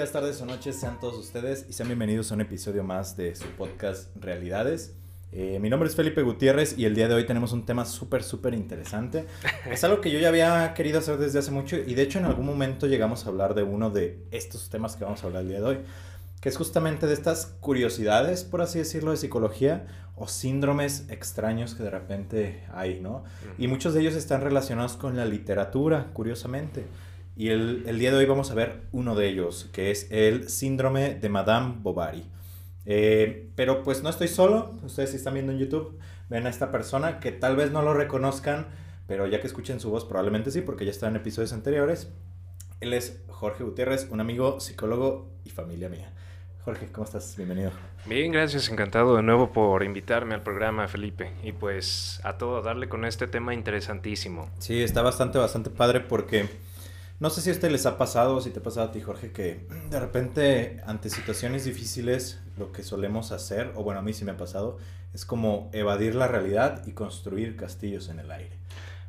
Días, tardes o noches, sean todos ustedes y sean bienvenidos a un episodio más de su podcast Realidades. Eh, mi nombre es Felipe Gutiérrez y el día de hoy tenemos un tema súper, súper interesante. Es algo que yo ya había querido hacer desde hace mucho y de hecho en algún momento llegamos a hablar de uno de estos temas que vamos a hablar el día de hoy, que es justamente de estas curiosidades, por así decirlo, de psicología o síndromes extraños que de repente hay, ¿no? Y muchos de ellos están relacionados con la literatura, curiosamente. Y el, el día de hoy vamos a ver uno de ellos, que es el síndrome de Madame Bovary. Eh, pero pues no estoy solo, ustedes si están viendo en YouTube, ven a esta persona que tal vez no lo reconozcan, pero ya que escuchen su voz probablemente sí, porque ya está en episodios anteriores. Él es Jorge Gutiérrez, un amigo, psicólogo y familia mía. Jorge, ¿cómo estás? Bienvenido. Bien, gracias, encantado de nuevo por invitarme al programa, Felipe. Y pues a todo darle con este tema interesantísimo. Sí, está bastante, bastante padre porque no sé si a usted les ha pasado, o si te ha pasado a ti, Jorge, que de repente ante situaciones difíciles lo que solemos hacer, o bueno, a mí sí me ha pasado, es como evadir la realidad y construir castillos en el aire.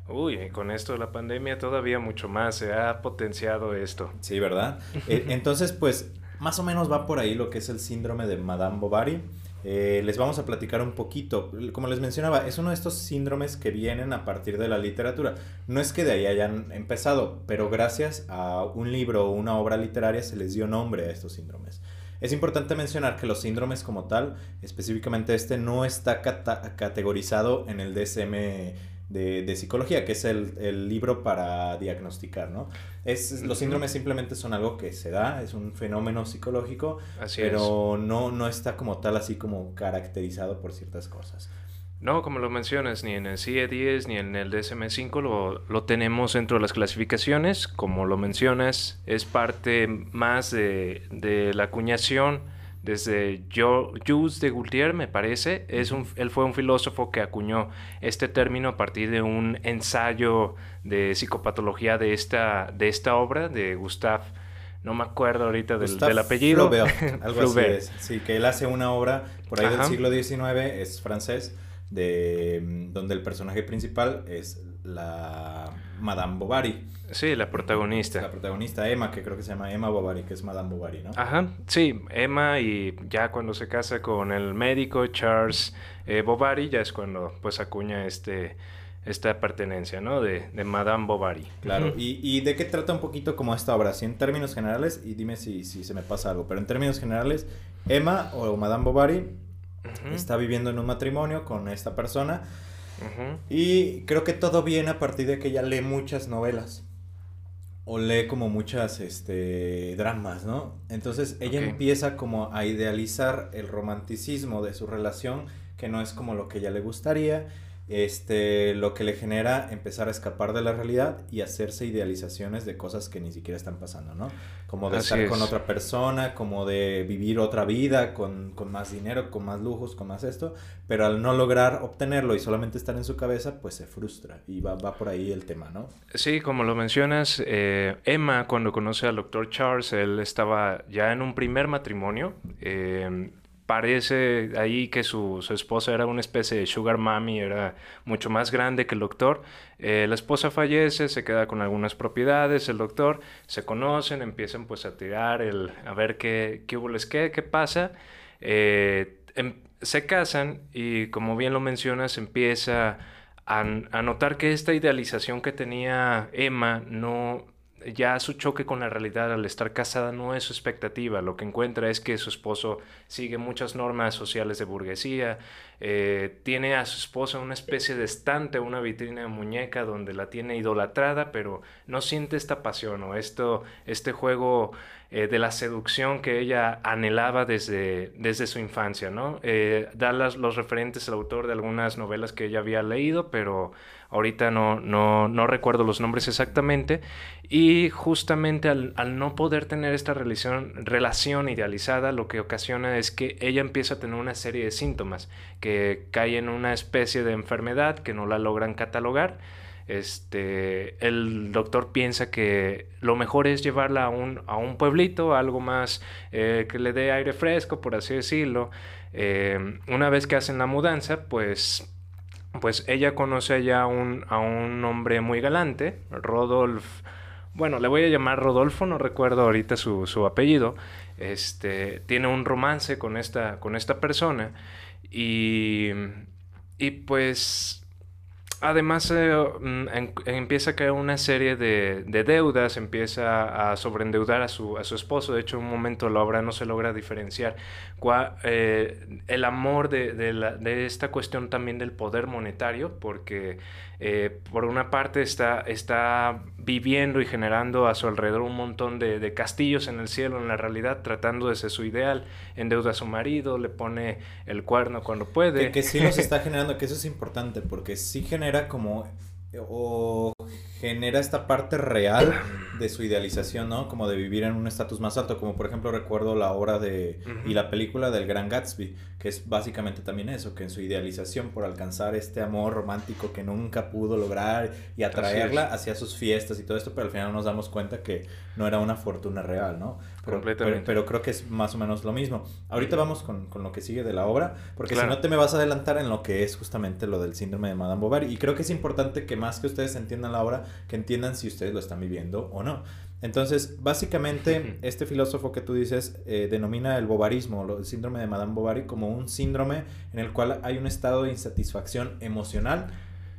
Uy, con esto de la pandemia todavía mucho más se ha potenciado esto. Sí, ¿verdad? Eh, entonces, pues, más o menos va por ahí lo que es el síndrome de Madame Bovary. Eh, les vamos a platicar un poquito. Como les mencionaba, es uno de estos síndromes que vienen a partir de la literatura. No es que de ahí hayan empezado, pero gracias a un libro o una obra literaria se les dio nombre a estos síndromes. Es importante mencionar que los síndromes como tal, específicamente este, no está categorizado en el DSM de, psicología, que es el, el, libro para diagnosticar, ¿no? Es, los síndromes simplemente son algo que se da, es un fenómeno psicológico, pero No, no está como tal así como caracterizado por ciertas cosas. No, como lo mencionas, ni en el CIE-10 ni en el DSM-5 lo, lo, tenemos dentro de las clasificaciones. Como lo mencionas, es parte más de, de la acuñación desde Jules de Gaultier, me parece. Es un, él fue un filósofo que acuñó este término a partir de un ensayo de psicopatología de esta, de esta obra de Gustave. No me acuerdo ahorita del, del apellido. Flaubert, algo así es. Sí, que él hace una obra por ahí del siglo XIX, es francés, de, mm, donde el personaje principal es la Madame Bovary. Sí, la protagonista. La protagonista Emma, que creo que se llama Emma Bovary, que es Madame Bovary, ¿no? Ajá, sí, Emma y ya cuando se casa con el médico Charles eh, Bovary, ya es cuando pues acuña este esta pertenencia, ¿no? De, de Madame Bovary. Claro, y, y, de qué trata un poquito como esta obra? Así en términos generales, y dime si, si se me pasa algo, pero en términos generales, Emma o Madame Bovary está viviendo en un matrimonio con esta persona y creo que todo viene a partir de que ella lee muchas novelas. O lee como muchas este, dramas, ¿no? Entonces ella empieza como a idealizar el romanticismo de su relación, que no es como lo que ella le gustaría este, lo que le genera empezar a escapar de la realidad y hacerse idealizaciones de cosas que ni siquiera están pasando, ¿no? Como de estar con otra persona, como de vivir otra vida con, con, más dinero, con más lujos, con más esto, pero al no lograr obtenerlo y solamente estar en su cabeza, pues se frustra y va, va por ahí el tema, ¿no? Sí, como lo mencionas, eh, Emma cuando conoce al doctor Charles, él estaba ya en un primer matrimonio. Eh, parece ahí que su, su, esposa era una especie de sugar mommy, era mucho más grande que el doctor. Eh, la esposa fallece, se queda con algunas propiedades, el doctor, se conocen, empiezan pues a tirar, el, a ver qué, qué les qué, qué pasa. Eh, em, se casan y como bien lo mencionas, empieza a notar que esta idealización que tenía Emma no, ya su choque con la realidad al estar casada no es su expectativa. Lo que encuentra es que su esposo sigue muchas normas sociales de burguesía, eh, tiene a su esposa una especie de estante, una vitrina de muñeca donde la tiene idolatrada, pero no siente esta pasión o esto, este juego eh, de la seducción que ella anhelaba desde, desde su infancia, ¿no? Eh, da los referentes al autor de algunas novelas que ella había leído, pero ahorita no, no, no recuerdo los nombres exactamente, y justamente al, no poder tener esta relación, relación idealizada, lo que ocasiona es que ella empieza a tener una serie de síntomas, que cae en una especie de enfermedad que no la logran catalogar, este, el doctor piensa que lo mejor es llevarla a un, a un pueblito, algo más eh, que le dé aire fresco, por así decirlo. Eh, una vez que hacen la mudanza, pues, pues ella conoce ya a un, a un hombre muy galante, Rodolfo. Bueno, le voy a llamar Rodolfo, no recuerdo ahorita su, su apellido. Este, tiene un romance con esta, con esta persona y, y pues Además, eh, mm, empieza a caer una serie de, deudas, empieza a sobreendeudar a su, a su esposo. De hecho, en un momento la obra no se logra diferenciar eh, el amor de, de, esta cuestión también del poder monetario, porque eh, por una parte está, está viviendo y generando a su alrededor un montón de, castillos en el cielo, en la realidad, tratando de ser su ideal, endeuda a su marido, le pone el cuerno cuando puede. Que, que sí los está generando, que eso es importante, porque sí genera como o genera esta parte real de su idealización, ¿no? Como de vivir en un estatus más alto, como por ejemplo recuerdo la obra de y la película del Gran Gatsby, que es básicamente también eso, que en su idealización por alcanzar este amor romántico que nunca pudo lograr y atraerla hacia sus fiestas y todo esto, pero al final nos damos cuenta que no era una fortuna real, ¿no? Pero, Completamente. Pero, creo que es más o menos lo mismo. Ahorita vamos con, con lo que sigue de la obra, porque si no te me vas a adelantar en lo que es justamente lo del síndrome de Madame Bovary. Y creo que es importante que más que ustedes entiendan la obra, que entiendan si ustedes lo están viviendo o no. Entonces, básicamente, este filósofo que tú dices eh, denomina el bovarismo, el síndrome de Madame Bovary, como un síndrome en el cual hay un estado de insatisfacción emocional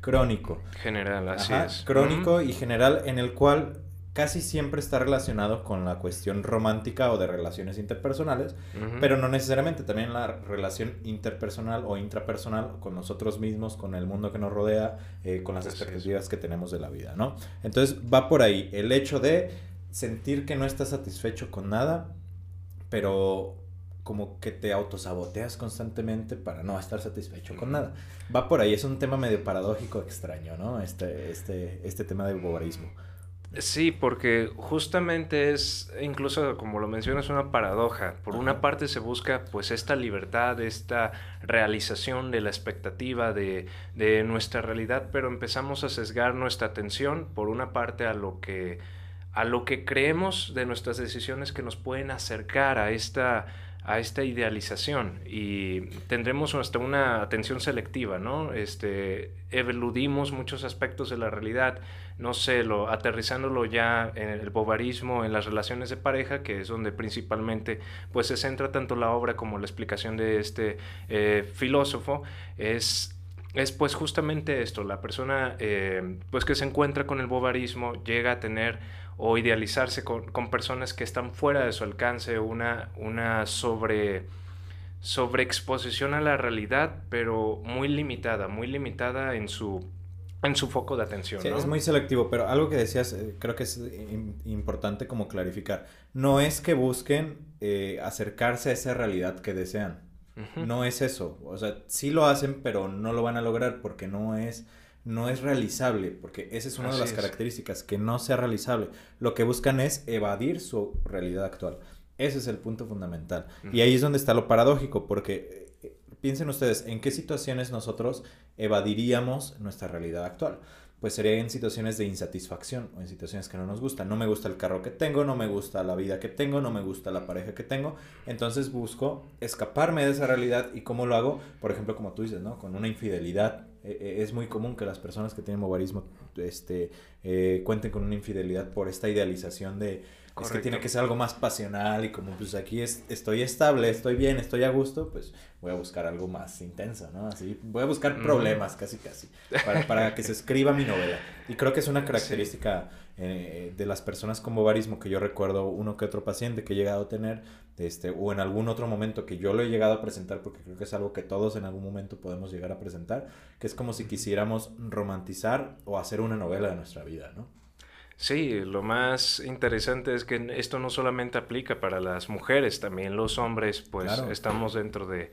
crónico. General, así es. Crónico y general en el cual casi siempre está relacionado con la cuestión romántica o de relaciones interpersonales, pero no necesariamente, también la relación interpersonal o intrapersonal con nosotros mismos, con el mundo que nos rodea, eh, con las expectativas que tenemos de la vida, ¿no? Entonces va por ahí el hecho de sentir que no estás satisfecho con nada, pero como que te autosaboteas constantemente para no estar satisfecho con nada. Va por ahí, es un tema medio paradójico, extraño, ¿no? Este, este, este tema del bobarismo. Sí, porque justamente es, incluso como lo mencionas, una paradoja. Por una parte se busca pues esta libertad, esta realización de la expectativa de, de nuestra realidad, pero empezamos a sesgar nuestra atención por una parte a lo que a lo que creemos de nuestras decisiones que nos pueden acercar a esta a esta idealización y tendremos hasta una atención selectiva, ¿no? Este, eludimos muchos aspectos de la realidad, no sé, lo, aterrizándolo ya en el bovarismo, en las relaciones de pareja, que es donde principalmente pues se centra tanto la obra como la explicación de este eh, filósofo, es es pues justamente esto, la persona eh, pues que se encuentra con el bovarismo llega a tener o idealizarse con, con, personas que están fuera de su alcance, una, una sobre sobreexposición a la realidad, pero muy limitada, muy limitada en su en su foco de atención. Sí, es muy selectivo, pero algo que decías eh, creo que es importante como clarificar. No es que busquen eh, acercarse a esa realidad que desean. No es eso. O sea, sí lo hacen, pero no lo van a lograr porque no es no es realizable, porque esa es una de las características, que no sea realizable. Lo que buscan es evadir su realidad actual. Ese es el punto fundamental. Y ahí es donde está lo paradójico, porque piensen ustedes, ¿en qué situaciones nosotros evadiríamos nuestra realidad actual? Pues sería en situaciones de insatisfacción o en situaciones que no nos gustan. No me gusta el carro que tengo, no me gusta la vida que tengo, no me gusta la pareja que tengo. Entonces busco escaparme de esa realidad y cómo lo hago, por ejemplo, como tú dices, ¿no? Con una infidelidad eh, eh, es muy común que las personas que tienen movarismo este, eh, cuenten con una infidelidad por esta idealización de es que tiene que ser algo más pasional y como pues aquí es, estoy estable, estoy bien, estoy a gusto, pues voy a buscar algo más intenso, ¿no? Así, voy a buscar problemas casi casi para, para que se escriba mi novela. Y creo que es una característica eh, de las personas con bovarismo que yo recuerdo uno que otro paciente que he llegado a tener, este, o en algún otro momento que yo lo he llegado a presentar, porque creo que es algo que todos en algún momento podemos llegar a presentar, que es como si quisiéramos romantizar o hacer una novela de nuestra vida, ¿no? Sí, lo más interesante es que esto no solamente aplica para las mujeres, también los hombres, pues estamos dentro de,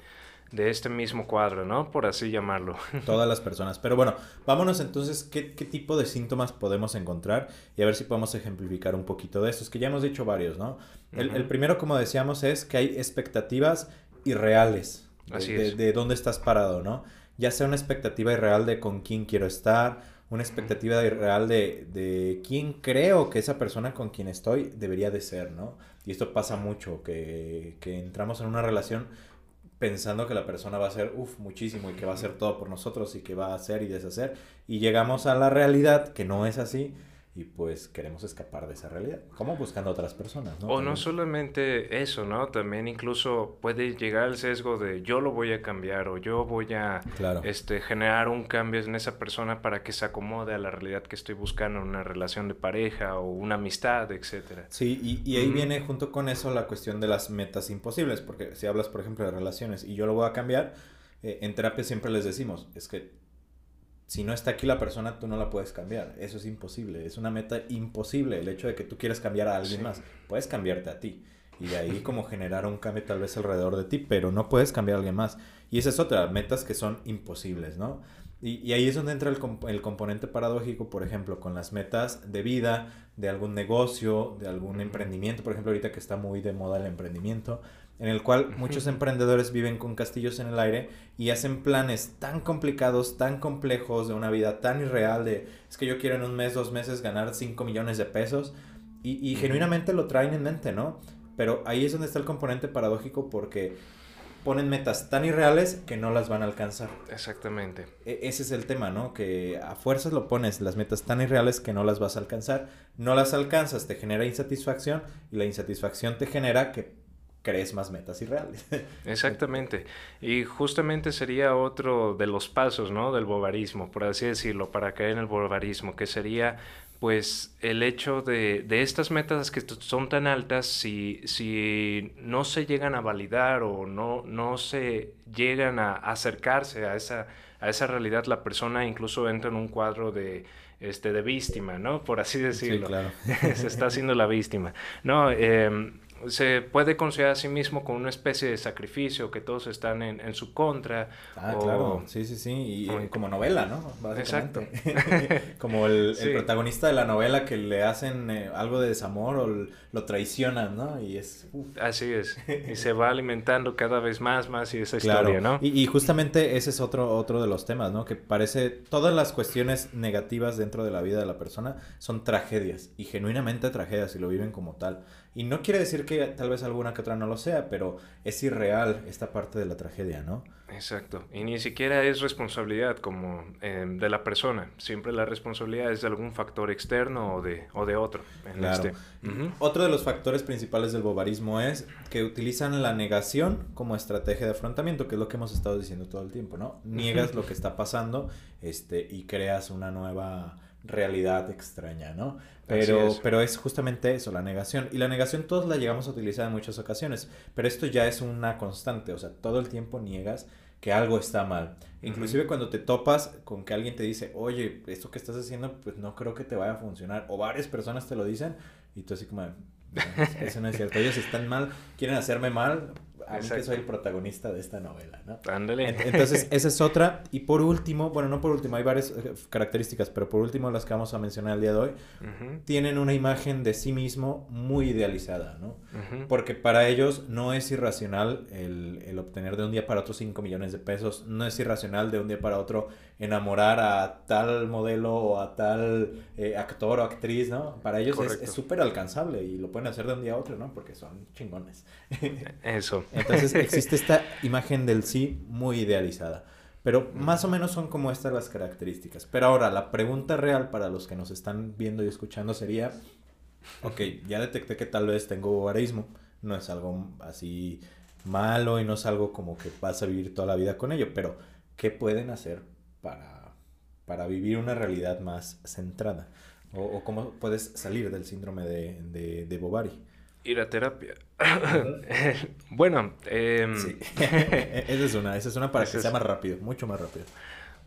de este mismo cuadro, ¿no? Por así llamarlo. Todas las personas. Pero bueno, vámonos entonces, ¿qué, qué tipo de síntomas podemos encontrar? Y a ver si podemos ejemplificar un poquito de estos, que ya hemos dicho varios, ¿no? El, el primero, como decíamos, es que hay expectativas irreales de, Así de- es. de dónde estás parado, ¿no? Ya sea una expectativa irreal de con quién quiero estar, una expectativa irreal de, de quién creo que esa persona con quien estoy debería de ser, ¿no? Y esto pasa mucho, que, que entramos en una relación pensando que la persona va a hacer, uff, muchísimo y que va a hacer todo por nosotros y que va a hacer y deshacer. Y llegamos a la realidad que no es así y pues queremos escapar de esa realidad. Como buscando otras personas, ¿no? O no solamente eso, ¿no? También incluso puede llegar el sesgo de yo lo voy a cambiar o yo voy a Claro. este, generar un cambio en esa persona para que se acomode a la realidad que estoy buscando, una relación de pareja o una amistad, etcétera. Sí, y, y ahí viene junto con eso la cuestión de las metas imposibles, porque si hablas, por ejemplo, de relaciones y yo lo voy a cambiar, eh, en terapia siempre les decimos, es que si no está aquí la persona, tú no la puedes cambiar, eso es imposible, es una meta imposible, el hecho de que tú quieras cambiar a alguien Sí. más, puedes cambiarte a ti. Y de ahí como generar un cambio tal vez alrededor de ti, pero no puedes cambiar a alguien más. Y esa es otra, metas que son imposibles, ¿no? Y, y ahí es donde entra el, comp- el componente paradójico, por ejemplo, con las metas de vida, de algún negocio, de algún emprendimiento, por ejemplo, ahorita que está muy de moda el emprendimiento, en el cual muchos emprendedores viven con castillos en el aire y hacen planes tan complicados, tan complejos, de una vida tan irreal, de es que yo quiero en un mes, dos meses ganar 5 millones de pesos, y, y genuinamente lo traen en mente, ¿no? Pero ahí es donde está el componente paradójico porque ponen metas tan irreales que no las van a alcanzar. Exactamente. E- ese es el tema, ¿no? Que a fuerzas lo pones, las metas tan irreales que no las vas a alcanzar. No las alcanzas, te genera insatisfacción y la insatisfacción te genera que crees más metas irreales. Exactamente. Y justamente sería otro de los pasos, ¿no? Del bobarismo, por así decirlo, para caer en el bobarismo, que sería pues el hecho de, de estas metas que son tan altas, si, si no se llegan a validar o no, no se llegan a acercarse a esa, a esa realidad, la persona incluso entra en un cuadro de, este, de víctima, ¿no? Por así decirlo. claro. se está haciendo la víctima. No, eh, se puede considerar a sí mismo como una especie de sacrificio, que todos están en, en su contra. Ah, o- claro, sí, sí, sí, y o- eh, como novela, ¿no? Exacto. Como el, protagonista de la novela que le hacen eh, algo de desamor o lo traicionan, ¿no? Y es... uf, Así es. Y se va alimentando cada vez más, más y esa Claro, historia, ¿no? y, y justamente ese es otro, otro de los temas, ¿no? Que parece, todas las cuestiones negativas dentro de la vida de la persona son tragedias, y genuinamente tragedias, y lo viven como tal. Y no quiere decir que tal vez alguna que otra no lo sea, pero es irreal esta parte de la tragedia, ¿no? Exacto. Y ni siquiera es responsabilidad como eh, de la persona. Siempre la responsabilidad es de algún factor externo o de, o de otro. En Claro. este. Otro de los factores principales del bobarismo es que utilizan la negación como estrategia de afrontamiento, que es lo que hemos estado diciendo todo el tiempo, ¿no? Niegas lo que está pasando este, y creas una nueva realidad extraña, ¿no? Pero es. pero es justamente eso, la negación. Y la negación todos la llegamos a utilizar en muchas ocasiones, pero esto ya es una constante, o sea, todo el tiempo niegas que algo está mal. Inclusive cuando te topas con que alguien te dice, oye, esto que estás haciendo, pues no creo que te vaya a funcionar, o varias personas te lo dicen, y tú así como, "No, eso no es cierto, ellos están mal, quieren hacerme mal, a mí que soy el protagonista de esta novela, ¿no? Ándale. Ent- Entonces, esa es otra. Y por último, bueno, no por último, hay varias eh, características, pero por último las que vamos a mencionar el día de hoy, tienen una imagen de sí mismo muy idealizada, ¿no? Porque para ellos no es irracional el, el obtener de un día para otro 5 millones de pesos, no es irracional de un día para otro enamorar a tal modelo o a tal eh, actor o actriz, ¿no? Para ellos Correcto. es súper alcanzable y lo pueden hacer de un día a otro, ¿no? Porque son chingones. Eso. Entonces existe esta imagen del sí muy idealizada. Pero más o menos son como estas las características. Pero ahora, la pregunta real para los que nos están viendo y escuchando sería, ok, ya detecté que tal vez tengo bobarismo, no es algo así malo y no es algo como que vas a vivir toda la vida con ello, pero ¿qué pueden hacer para, para vivir una realidad más centrada? O, o cómo puedes salir del síndrome de, de, de Bovary. Ir a terapia. bueno, em, Sí. esa es una, esa es una para Esa que es- sea más rápido, mucho más rápido.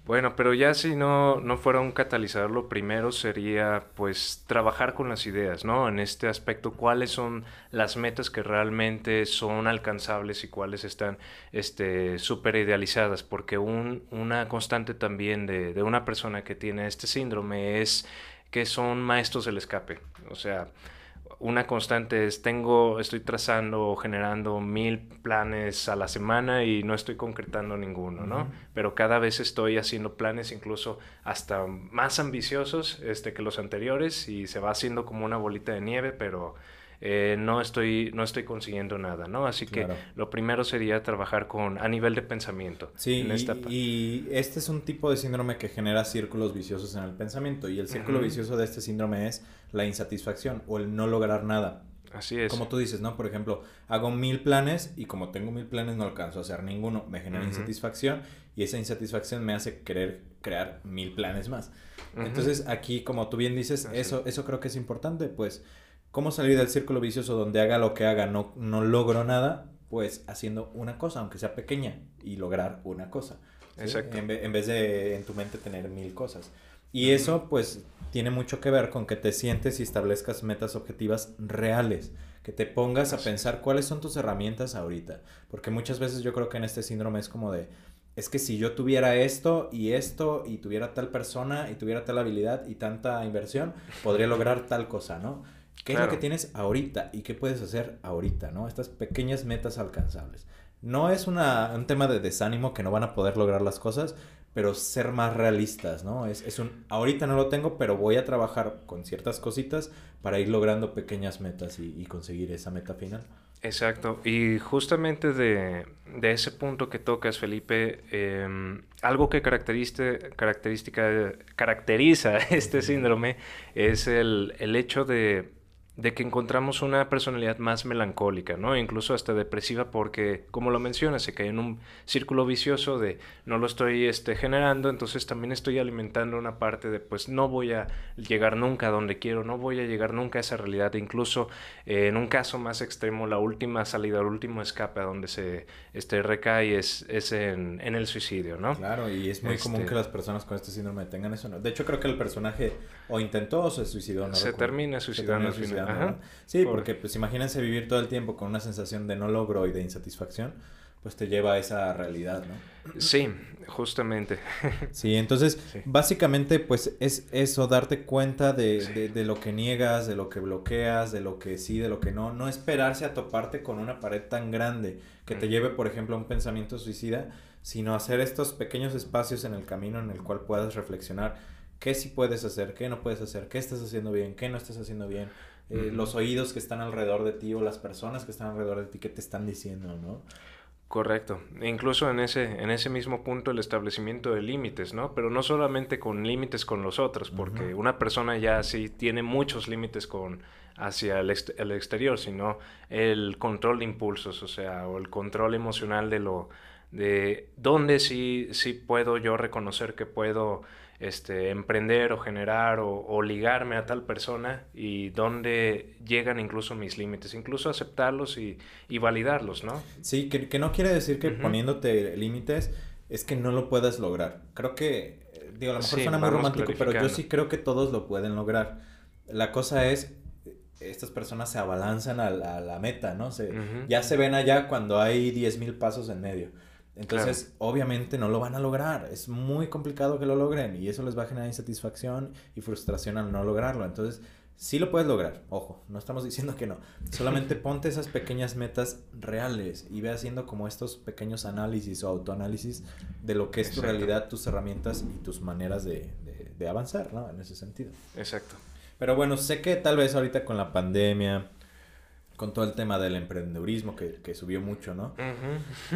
Bueno, pero ya si no, no fuera un catalizador, lo primero sería pues trabajar con las ideas, ¿no? En este aspecto, cuáles son las metas que realmente son alcanzables y cuáles están este, súper idealizadas, porque un, una constante también de, de una persona que tiene este síndrome es que son maestros del escape, o sea, una constante es tengo, estoy trazando o generando mil planes a la semana y no estoy concretando ninguno, ¿no? Pero cada vez estoy haciendo planes incluso hasta más ambiciosos este, que los anteriores y se va haciendo como una bolita de nieve, pero eh, no, estoy, no estoy consiguiendo nada, ¿no? Así que lo primero sería trabajar con a nivel de pensamiento. Sí, y, este es un tipo de síndrome que genera círculos viciosos en el pensamiento y el círculo vicioso de este síndrome es la insatisfacción o el no lograr nada. Así es. Como tú dices, ¿no? Por ejemplo, hago mil planes y como tengo mil planes no alcanzo a hacer ninguno, me genera insatisfacción y esa insatisfacción me hace querer crear mil planes más. Entonces aquí, como tú bien dices, eso, eso creo que es importante, pues ¿Cómo salir del círculo vicioso donde haga lo que haga no, no logro nada? Pues haciendo una cosa, aunque sea pequeña, y lograr una cosa. Exacto. En, vez de en tu mente tener mil cosas. Y eso pues tiene mucho que ver con que te sientes y establezcas metas objetivas reales, que te pongas a pensar cuáles son tus herramientas ahorita, porque muchas veces yo creo que en este síndrome es como de, es que si yo tuviera esto y esto y tuviera tal persona y tuviera tal habilidad y tanta inversión, podría lograr tal cosa, ¿no? ¿Qué es lo que tienes ahorita y qué puedes hacer ahorita, ¿no? Estas pequeñas metas alcanzables. No es una, un tema de desánimo que no van a poder lograr las cosas, pero ser más realistas, ¿no? Es, es, un, ahorita no lo tengo, pero voy a trabajar con ciertas cositas para ir logrando pequeñas metas y, conseguir esa meta final. Exacto, y justamente de, de ese punto que tocas, Felipe, em, algo que característica, caracteriza este síndrome es el, el hecho de de que encontramos una personalidad más melancólica, ¿no? Incluso hasta depresiva porque, como lo mencionas, se cae en un círculo vicioso de no lo estoy este, generando, entonces también estoy alimentando una parte de pues no voy a llegar nunca a donde quiero, no voy a llegar nunca a esa realidad. Incluso eh, en un caso más extremo, la última salida, el último escape a donde se este, recae es, es en, en el suicidio, ¿no? Claro, y es muy común este que las personas con este síndrome tengan eso, ¿no? De hecho, creo que el personaje o intentó o se suicidó, ¿no? Se termina suicidando al final. Sí, porque pues imagínense vivir todo el tiempo con una sensación de no logro y de insatisfacción, pues te lleva a esa realidad, ¿no? Sí, justamente. Sí, entonces básicamente pues es eso, darte cuenta de, de, lo que niegas, de lo que bloqueas, de lo que sí, de lo que no, no esperarse a toparte con una pared tan grande que te lleve, por ejemplo, a un pensamiento suicida, sino hacer estos pequeños espacios en el camino en el cual puedas reflexionar qué sí puedes hacer, qué no puedes hacer, qué estás haciendo bien, qué no estás haciendo bien eh, los oídos que están alrededor de ti o las personas que están alrededor de ti que te están diciendo, ¿no? Correcto. E incluso en ese, en ese mismo punto el establecimiento de límites, ¿no? Pero no solamente con límites con los otros, porque una persona ya sí tiene muchos límites con hacia el, el, exterior, sino el control de impulsos, o sea, o el control emocional de lo de dónde sí, sí puedo yo reconocer que puedo este, emprender o generar o, ligarme a tal persona y dónde llegan incluso mis límites, incluso aceptarlos y, validarlos, ¿no? Sí, que, no quiere decir que poniéndote límites es que no lo puedas lograr. Creo que, digo, a lo mejor suena muy romántico, pero yo sí creo que todos lo pueden lograr. La cosa es, estas personas se abalanzan a la, meta, ¿no? Se, Ya se ven allá cuando hay 10.000 pasos en medio. Entonces, obviamente no lo van a lograr. Es muy complicado que lo logren y eso les va a generar insatisfacción y frustración al no lograrlo. Entonces, sí lo puedes lograr. Ojo, no estamos diciendo que no. Solamente ponte esas pequeñas metas reales y ve haciendo como estos pequeños análisis o autoanálisis de lo que es tu realidad, tus herramientas y tus maneras de, de avanzar, ¿no? En ese sentido. Exacto. Pero bueno, sé que tal vez ahorita con la pandemia con todo el tema del emprendedurismo que, que subió mucho, ¿no?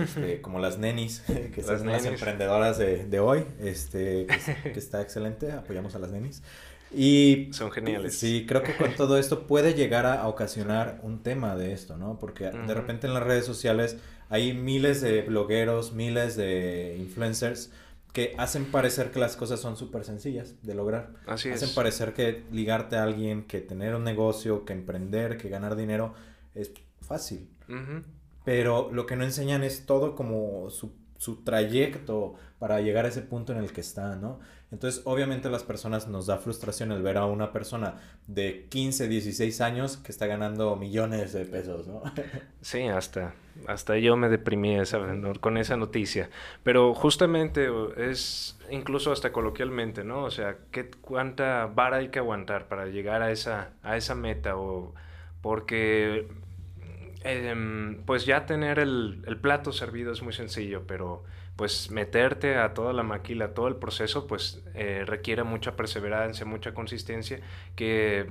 este, como las nenis, que son las emprendedoras de, de hoy, este, que, está excelente, apoyamos a las nenis. Y son geniales. Sí, creo que con todo esto puede llegar a, ocasionar un tema de esto, ¿no? Porque de repente en las redes sociales hay miles de blogueros, miles de influencers que hacen parecer que las cosas son súper sencillas de lograr. Así hacen parecer que ligarte a alguien, que tener un negocio, que emprender, que ganar dinero es fácil. Pero lo que no enseñan es todo como su su trayecto para llegar a ese punto en el que está, ¿no? Entonces, obviamente a las personas nos da frustración el ver a una persona de 15, 16 años que está ganando millones de pesos, ¿no? Sí, hasta, hasta yo me deprimí esa, con esa noticia. Pero justamente es, incluso hasta coloquialmente, ¿no? O sea, ¿qué, ¿cuánta vara hay que aguantar para llegar a esa, a esa meta? O porque, em, pues ya tener el, el plato servido es muy sencillo, pero pues meterte a toda la maquila, todo el proceso, pues eh, requiere mucha perseverancia, mucha consistencia, que,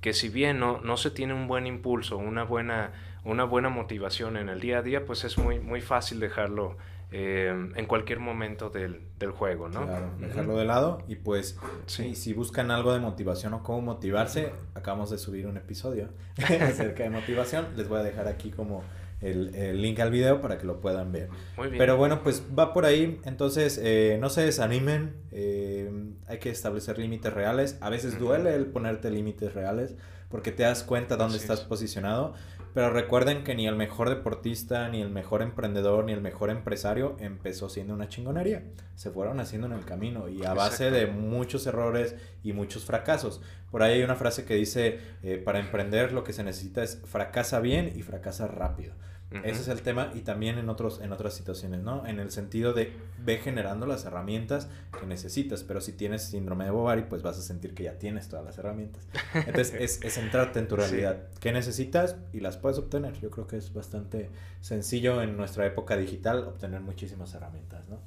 que si bien no, no se tiene un buen impulso, una buena, una buena motivación en el día a día, pues es muy, muy fácil dejarlo eh, en cualquier momento del, del juego, ¿no? Claro, dejarlo de lado y pues sí. si buscan algo de motivación o cómo motivarse, acabamos de subir un episodio acerca de motivación, les voy a dejar aquí como el, link al video para que lo puedan ver. Muy bien. Pero bueno, pues va por ahí. Entonces, eh, no se desanimen. Eh, hay que establecer límites reales. A veces duele el ponerte límites reales porque te das cuenta dónde estás posicionado. Pero recuerden que ni el mejor deportista, ni el mejor emprendedor, ni el mejor empresario empezó siendo una chingonería. Se fueron haciendo en el camino y a base de muchos errores y muchos fracasos. Por ahí hay una frase que dice, eh, para emprender lo que se necesita es fracasa bien y fracasa rápido. Ese es el tema y también en, otros, en otras situaciones, ¿no? En el sentido de ve generando las herramientas que necesitas, pero si tienes síndrome de Bovary, pues vas a sentir que ya tienes todas las herramientas. Entonces es, es centrarte en tu realidad. ¿Qué necesitas? Y las puedes obtener. Yo creo que es bastante sencillo en nuestra época digital obtener muchísimas herramientas, ¿no?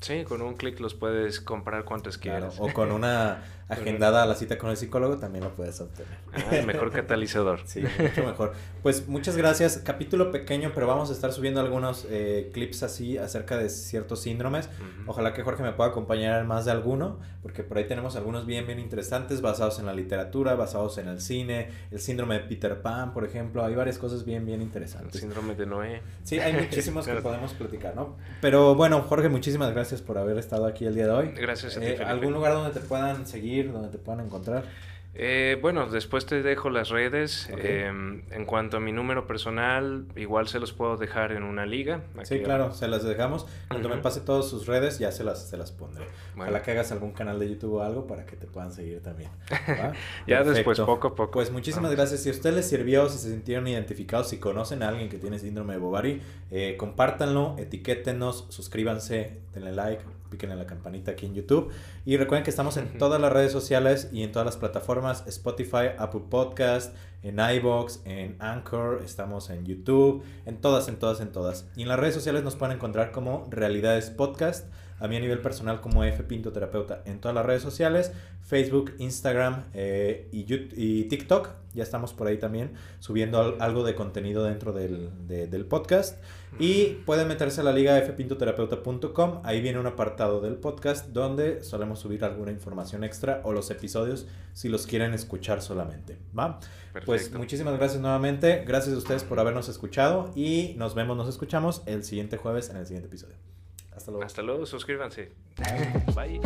Sí, con un clic los puedes comprar cuantos quieras. O con una agendada a la cita con el psicólogo también lo puedes obtener. Ah, mejor catalizador. Sí, mucho mejor. Pues muchas gracias. Capítulo pequeño, pero vamos a estar subiendo algunos eh, clips así acerca de ciertos síndromes. Ojalá que Jorge me pueda acompañar en más de alguno, porque por ahí tenemos algunos bien, bien interesantes basados en la literatura, basados en el cine, el síndrome de Peter Pan, por ejemplo. Hay varias cosas bien, bien interesantes. El síndrome de Noé. Sí, hay muchísimos que podemos platicar, ¿no? Pero bueno, Jorge, muchísimas gracias por haber estado aquí el día de hoy. Gracias a ti. Eh, ¿Algún lugar donde te puedan seguir, donde te puedan encontrar? Eh, bueno, después te dejo las redes. Em, en cuanto a mi número personal, igual se los puedo dejar en una liga. sí, claro, se las dejamos. Cuando me pase todas sus redes, ya se las, se las pondré. Ojalá que hagas algún canal de YouTube o algo para que te puedan seguir también. ya después, poco a poco. Pues muchísimas gracias. Si a ustedes les sirvió, si se sintieron identificados, si conocen a alguien que tiene síndrome de Bovary, eh, compártanlo, etiquétenos, suscríbanse, denle like, piquen en la campanita aquí en YouTube. Y recuerden que estamos en todas las redes sociales y en todas las plataformas, Spotify, Apple Podcast, en iBox, en Anchor, estamos en YouTube, en todas, en todas, en todas. Y en las redes sociales nos pueden encontrar como Realidades Podcast. A mí a nivel personal como F Pinto Terapeuta en todas las redes sociales, Facebook, Instagram eh, y, y, TikTok. Ya estamos por ahí también subiendo algo de contenido dentro del, del podcast. Y pueden meterse a la liga fpintoterapeuta.com. Ahí viene un apartado del podcast donde solemos subir alguna información extra o los episodios si los quieren escuchar solamente. ¿Va? Pues muchísimas gracias nuevamente. Gracias a ustedes por habernos escuchado y nos vemos, nos escuchamos el siguiente jueves en el siguiente episodio. Hasta luego. Hasta luego, suscríbanse. Bye.